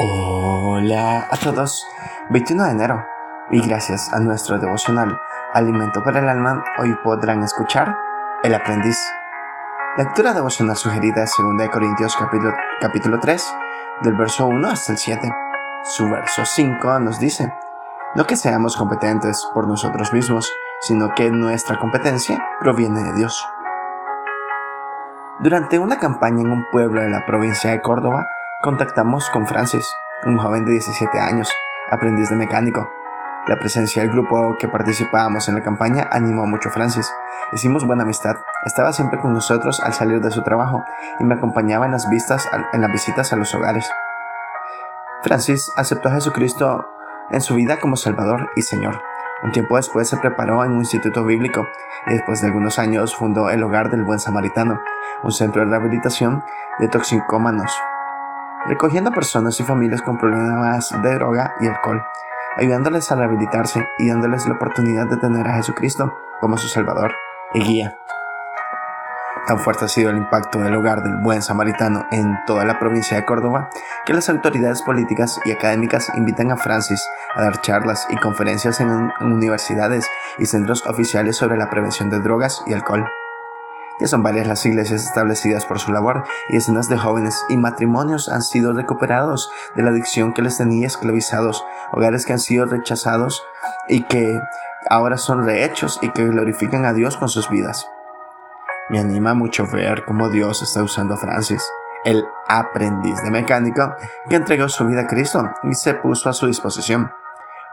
Hola a todos, 21 de enero y gracias a nuestro devocional Alimento para el Alma, hoy podrán escuchar El Aprendiz. Lectura devocional sugerida es 2 Corintios capítulo, capítulo 3, del verso 1 hasta el 7. Su verso 5 nos dice, no que seamos competentes por nosotros mismos, sino que nuestra competencia proviene de Dios. Durante una campaña en un pueblo de la provincia de Córdoba, Contactamos con Francis, un joven de 17 años, aprendiz de mecánico. La presencia del grupo que participábamos en la campaña animó mucho a Francis. Hicimos buena amistad. Estaba siempre con nosotros al salir de su trabajo y me acompañaba en las, vistas, en las visitas a los hogares. Francis aceptó a Jesucristo en su vida como Salvador y Señor. Un tiempo después se preparó en un instituto bíblico y después de algunos años fundó el Hogar del Buen Samaritano, un centro de rehabilitación de toxicómanos recogiendo personas y familias con problemas de droga y alcohol, ayudándoles a rehabilitarse y dándoles la oportunidad de tener a Jesucristo como su Salvador y guía. Tan fuerte ha sido el impacto del hogar del buen samaritano en toda la provincia de Córdoba que las autoridades políticas y académicas invitan a Francis a dar charlas y conferencias en universidades y centros oficiales sobre la prevención de drogas y alcohol. Ya son varias las iglesias establecidas por su labor y decenas de jóvenes y matrimonios han sido recuperados de la adicción que les tenía esclavizados, hogares que han sido rechazados y que ahora son rehechos y que glorifican a Dios con sus vidas. Me anima mucho ver cómo Dios está usando a Francis, el aprendiz de mecánico que entregó su vida a Cristo y se puso a su disposición.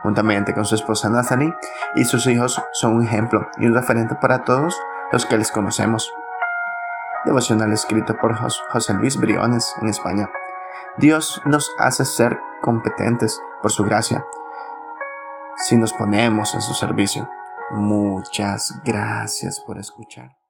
Juntamente con su esposa Nathalie y sus hijos son un ejemplo y un referente para todos los que les conocemos. Devocional escrito por José Luis Briones en España. Dios nos hace ser competentes por su gracia si nos ponemos en su servicio. Muchas gracias por escuchar.